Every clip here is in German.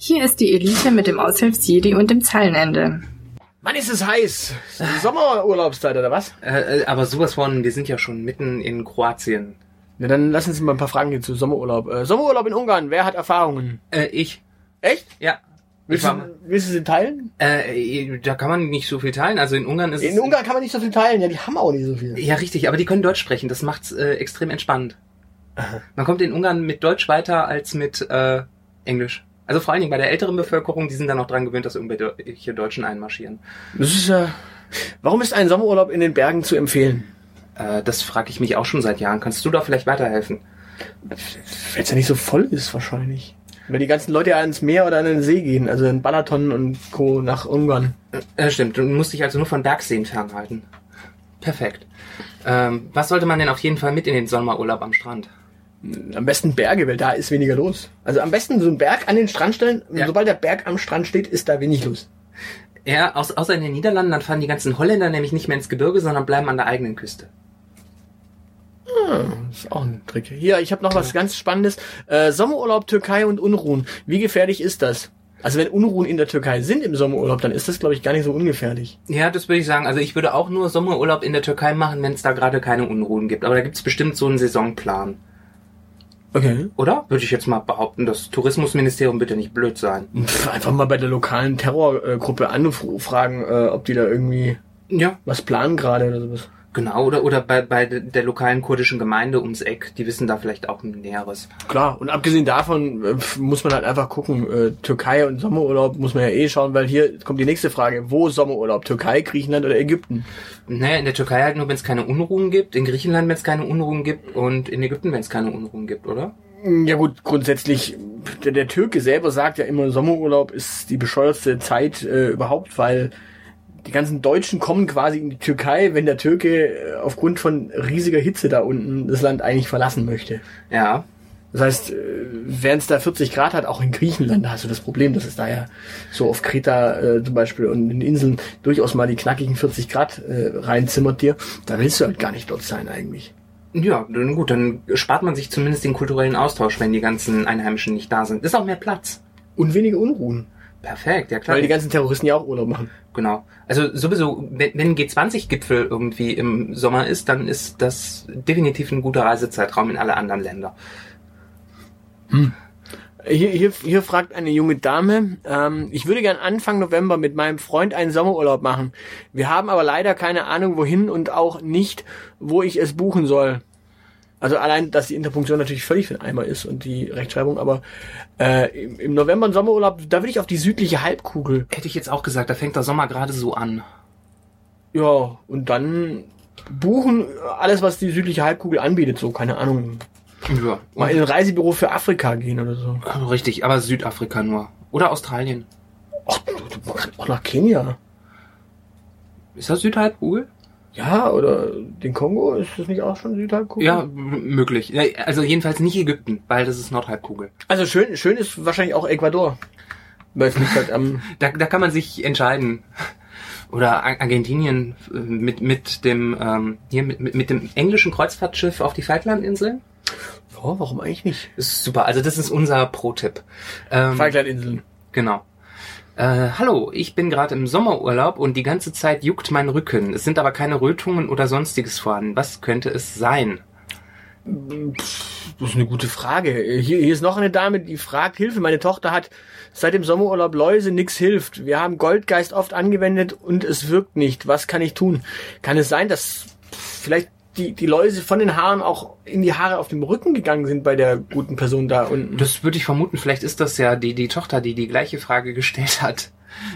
Hier ist die Elite mit dem Aushilfsjedi und dem Zeilenende. Mann, ist es heiß. Ist die Sommerurlaubszeit oder was? Äh, äh, aber sowas von, wir sind ja schon mitten in Kroatien. Na, dann lass uns mal ein paar Fragen gehen zu Sommerurlaub. Äh, Sommerurlaub in Ungarn, wer hat Erfahrungen? Äh, ich. Echt? Ja. Willst du, willst du sie teilen? Äh, da kann man nicht so viel teilen. Also in Ungarn ist In es. Ungarn kann man nicht so viel teilen, ja, die haben auch nicht so viel. Ja, richtig, aber die können Deutsch sprechen. Das macht's äh, extrem entspannt. Man kommt in Ungarn mit Deutsch weiter als mit äh, Englisch. Also vor allen Dingen bei der älteren Bevölkerung, die sind dann noch dran gewöhnt, dass irgendwelche Deutschen einmarschieren. Das ist ja. Warum ist ein Sommerurlaub in den Bergen zu empfehlen? Äh, das frage ich mich auch schon seit Jahren. Kannst du da vielleicht weiterhelfen? Weil es ja nicht so voll ist wahrscheinlich. Weil die ganzen Leute ja ans Meer oder an den See gehen, also in Balaton und Co. nach Ungarn. Äh, stimmt, du musst dich also nur von Bergseen fernhalten. Perfekt. Ähm, was sollte man denn auf jeden Fall mit in den Sommerurlaub am Strand? Am besten Berge, weil da ist weniger los. Also am besten so einen Berg an den Strand stellen. Ja. sobald der Berg am Strand steht, ist da wenig los. Ja, außer in den Niederlanden, dann fahren die ganzen Holländer nämlich nicht mehr ins Gebirge, sondern bleiben an der eigenen Küste. Das ist auch ein Trick. Hier, ich habe noch was ganz Spannendes. Äh, Sommerurlaub Türkei und Unruhen. Wie gefährlich ist das? Also wenn Unruhen in der Türkei sind im Sommerurlaub, dann ist das, glaube ich, gar nicht so ungefährlich. Ja, das würde ich sagen. Also ich würde auch nur Sommerurlaub in der Türkei machen, wenn es da gerade keine Unruhen gibt. Aber da gibt es bestimmt so einen Saisonplan. Okay. Oder? Würde ich jetzt mal behaupten. Das Tourismusministerium bitte nicht blöd sein. Pff, einfach mal bei der lokalen Terrorgruppe anfragen, äh, ob die da irgendwie Ja, was planen gerade oder sowas. Genau. Oder, oder bei, bei der lokalen kurdischen Gemeinde ums Eck. Die wissen da vielleicht auch Näheres. Klar, und abgesehen davon äh, muss man halt einfach gucken, äh, Türkei und Sommerurlaub muss man ja eh schauen, weil hier kommt die nächste Frage. Wo Sommerurlaub? Türkei, Griechenland oder Ägypten? Naja, in der Türkei halt nur, wenn es keine Unruhen gibt. In Griechenland, wenn es keine Unruhen gibt. Und in Ägypten, wenn es keine Unruhen gibt, oder? Ja gut, grundsätzlich, der, der Türke selber sagt ja immer, Sommerurlaub ist die bescheuertste Zeit äh, überhaupt, weil die ganzen Deutschen kommen quasi in die Türkei, wenn der Türke äh, aufgrund von riesiger Hitze da unten das Land eigentlich verlassen möchte. Ja. Das heißt, äh, während es da 40 Grad hat, auch in Griechenland, da hast du das Problem, dass es da ja so auf Kreta äh, zum Beispiel und in den Inseln durchaus mal die knackigen 40 Grad äh, reinzimmert dir. Da willst du halt gar nicht dort sein eigentlich. Ja, dann gut, dann spart man sich zumindest den kulturellen Austausch, wenn die ganzen Einheimischen nicht da sind. Ist auch mehr Platz. Und wenige Unruhen, Perfekt, ja klar. weil die ganzen Terroristen ja auch Urlaub machen. Genau. Also sowieso, wenn wenn ein G20-Gipfel irgendwie im Sommer ist, dann ist das definitiv ein guter Reisezeitraum in alle anderen Länder. Hier, hier, hier fragt eine junge Dame, ähm, ich würde gern Anfang November mit meinem Freund einen Sommerurlaub machen. Wir haben aber leider keine Ahnung wohin und auch nicht, wo ich es buchen soll. Also allein, dass die Interpunktion natürlich völlig für den Eimer ist und die Rechtschreibung, aber äh, im, im November ein Sommerurlaub, da würde ich auf die südliche Halbkugel. Hätte ich jetzt auch gesagt, da fängt der Sommer gerade so an. Ja, und dann buchen alles, was die südliche Halbkugel anbietet, so, keine Ahnung. Ja. Mal in ein Reisebüro für Afrika gehen oder so. Richtig, aber Südafrika nur. Oder Australien. Ach, du, du auch nach Kenia. Ist das Südhalbkugel? Ja, oder den Kongo, ist das nicht auch schon Südhalbkugel? Ja, möglich. Also jedenfalls nicht Ägypten, weil das ist Nordhalbkugel. Also schön, schön ist wahrscheinlich auch Ecuador. Weil es liegt halt am, Da, da kann man sich entscheiden. Oder Ar- Argentinien äh, mit, mit dem ähm, hier mit, mit, mit dem englischen Kreuzfahrtschiff auf die Falklandinseln. ja, warum eigentlich nicht? Ist super. Also das ist unser Pro-Tipp. Ähm, Falklandinseln. Genau. Äh, hallo, ich bin gerade im Sommerurlaub und die ganze Zeit juckt mein Rücken. Es sind aber keine Rötungen oder sonstiges vorhanden. Was könnte es sein? Das ist eine gute Frage. Hier, hier ist noch eine Dame, die fragt Hilfe. Meine Tochter hat seit dem Sommerurlaub Läuse, nix hilft. Wir haben Goldgeist oft angewendet und es wirkt nicht. Was kann ich tun? Kann es sein, dass vielleicht die, die Läuse von den Haaren auch in die Haare auf dem Rücken gegangen sind bei der guten Person da unten? Das würde ich vermuten. Vielleicht ist das ja die, die Tochter, die die gleiche Frage gestellt hat.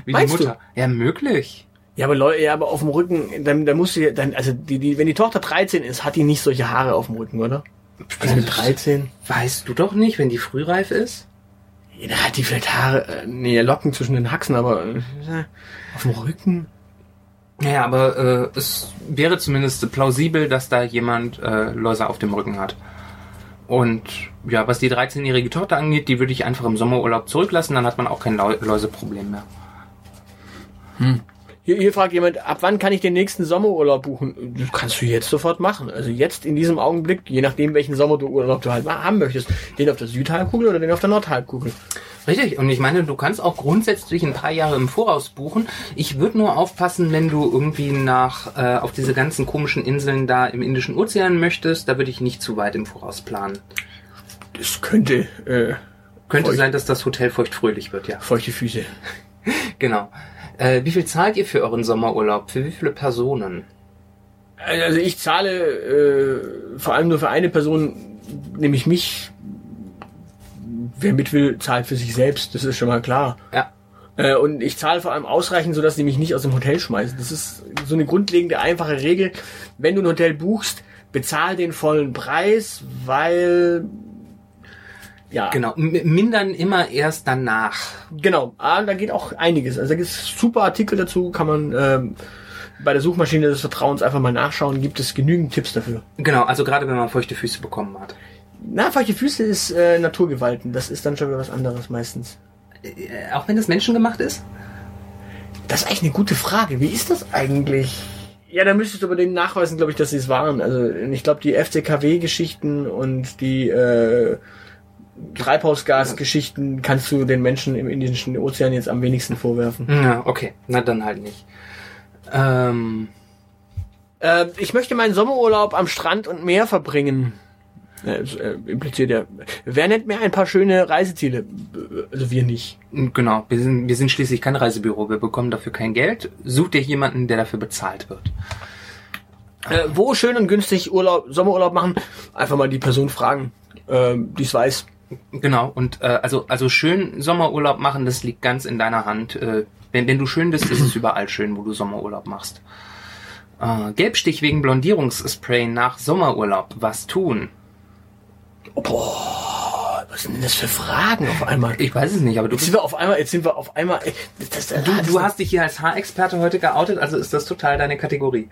Wie Meinst die Mutter. Ja, möglich. Ja, aber Leute, ja, aber auf dem Rücken, dann, dann musst du ja, dann, also die, die, wenn die Tochter 13 ist, hat die nicht solche Haare auf dem Rücken, oder? Also mit 13? Weißt du doch nicht, wenn die frühreif ist? Ja, da hat die vielleicht Haare, äh, nee, Locken zwischen den Haxen, aber äh, auf dem Rücken? Naja, aber äh, es wäre zumindest plausibel, dass da jemand äh, Läuse auf dem Rücken hat. Und ja, was die 13-jährige Tochter angeht, die würde ich einfach im Sommerurlaub zurücklassen, dann hat man auch kein Läuseproblem mehr. Hier, hier fragt jemand, ab wann kann ich den nächsten Sommerurlaub buchen? Das kannst du jetzt sofort machen. Also jetzt in diesem Augenblick, je nachdem, welchen Sommerurlaub du halt haben möchtest. Den auf der Südhalbkugel oder den auf der Nordhalbkugel. Richtig, und ich meine, du kannst auch grundsätzlich ein paar Jahre im Voraus buchen. Ich würde nur aufpassen, wenn du irgendwie nach äh, auf diese ganzen komischen Inseln da im Indischen Ozean möchtest, da würde ich nicht zu weit im Voraus planen. Das könnte äh, Könnte Feucht. sein, dass das Hotel feuchtfröhlich wird, ja. feuchte Füße. Genau. Äh, wie viel zahlt ihr für euren Sommerurlaub? Für wie viele Personen? Also ich zahle äh, vor allem nur für eine Person, nämlich mich. Wer mit will, zahlt für sich selbst, das ist schon mal klar. Ja. Äh, und ich zahle vor allem ausreichend, sodass die mich nicht aus dem Hotel schmeißen. Das ist so eine grundlegende, einfache Regel. Wenn du ein Hotel buchst, bezahl den vollen Preis, weil ja, Genau. Mindern immer erst danach. Genau, ah, da geht auch einiges. Also da gibt es super Artikel dazu, kann man ähm, bei der Suchmaschine des Vertrauens einfach mal nachschauen, gibt es genügend Tipps dafür. Genau, also gerade wenn man feuchte Füße bekommen hat. Na, feuchte Füße ist äh, Naturgewalten, das ist dann schon wieder was anderes meistens. Äh, auch wenn das menschengemacht ist? Das ist eigentlich eine gute Frage. Wie ist das eigentlich? Ja, da müsstest du aber denen nachweisen, glaube ich, dass sie es waren. Also ich glaube, die FCKW-Geschichten und die äh, Treibhausgas-Geschichten kannst du den Menschen im Indischen Ozean jetzt am wenigsten vorwerfen. Ja, okay. Na dann halt nicht. Ähm, Äh, ich möchte meinen Sommerurlaub am Strand und Meer verbringen. Äh, das, äh, impliziert ja. Wer nennt mir ein paar schöne Reiseziele? Also wir nicht. genau, wir sind, wir sind schließlich kein Reisebüro, wir bekommen dafür kein Geld. Such dir jemanden, der dafür bezahlt wird. Äh, wo schön und günstig Urlaub, Sommerurlaub machen? Einfach mal die Person fragen, äh, die es weiß. Genau, und äh, also, also schön Sommerurlaub machen, das liegt ganz in deiner Hand. Äh, wenn, wenn du schön bist, ist es überall schön, wo du Sommerurlaub machst. Äh, Gelbstich wegen Blondierungsspray nach Sommerurlaub. Was tun? Oh, boah, was sind denn das für Fragen auf einmal? Ich weiß es nicht, aber du, Jetzt sind wir auf einmal, jetzt sind wir auf einmal. Das, das, du, du hast dich hier als Haarexperte heute geoutet, also ist das total deine Kategorie.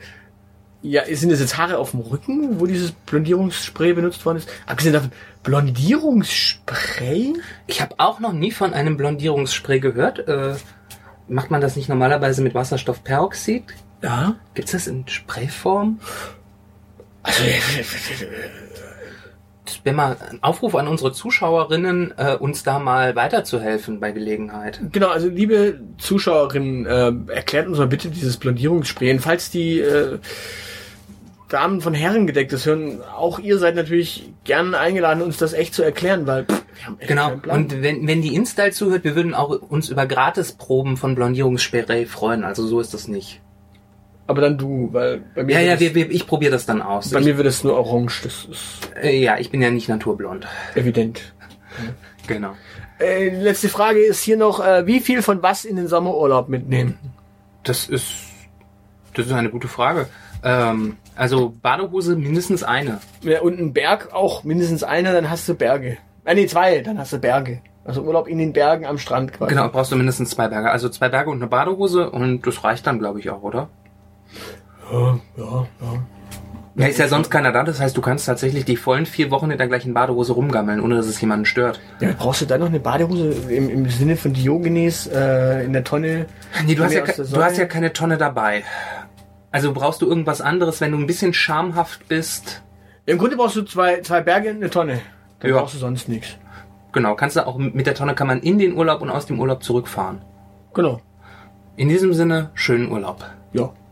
Ja, sind das jetzt Haare auf dem Rücken, wo dieses Blondierungsspray benutzt worden ist? Abgesehen davon, Blondierungsspray? Ich habe auch noch nie von einem Blondierungsspray gehört. Äh, macht man das nicht normalerweise mit Wasserstoffperoxid? Ja. Gibt's das in Sprayform? Also, Das wäre mal ein Aufruf an unsere Zuschauerinnen, äh, uns da mal weiterzuhelfen bei Gelegenheit. Genau, also liebe Zuschauerinnen, äh, erklärt uns mal bitte dieses Blondierungsspray. Und falls die äh, Damen von Herrengedeck das hören, auch ihr seid natürlich gern eingeladen, uns das echt zu erklären, weil pff, wir haben echt Genau. Und wenn, wenn die Install zuhört, wir würden auch uns über Gratisproben von Blondierungsspray freuen. Also so ist das nicht. Aber dann du, weil bei mir Ja, ja, wir, wir, ich probiere das dann aus. bei Ich, mir wird es nur orange, das ist äh, ja, ich bin ja nicht naturblond. evident. Genau. Äh, letzte Frage ist hier noch, äh, wie viel von was in den Sommerurlaub mitnehmen? Das ist, das ist eine gute Frage. Ähm, also Badehose mindestens eine. Ja, und ein Berg auch mindestens einer, dann hast du Berge. Äh, nee, zwei, dann hast du Berge. Also Urlaub in den Bergen am Strand quasi. Genau, brauchst du mindestens zwei Berge. Also zwei Berge und eine Badehose und das reicht dann, glaube ich, auch, oder? Ja, ja, ja. Ja, ist ja sonst keiner da. Das heißt, du kannst tatsächlich die vollen vier Wochen in der gleichen Badehose rumgammeln, ohne dass es jemanden stört. Ja, brauchst du da noch eine Badehose im, im Sinne von Diogenes äh, in der Tonne? Nee, du hast, ja, du hast ja keine Tonne dabei. Also brauchst du irgendwas anderes, wenn du ein bisschen schamhaft bist. Im Grunde brauchst du zwei, zwei Berge und eine Tonne. Dann Ja. brauchst du sonst nichts. Genau, kannst du auch mit der Tonne kann man in den Urlaub und aus dem Urlaub zurückfahren. Genau. In diesem Sinne, schönen Urlaub. Ja,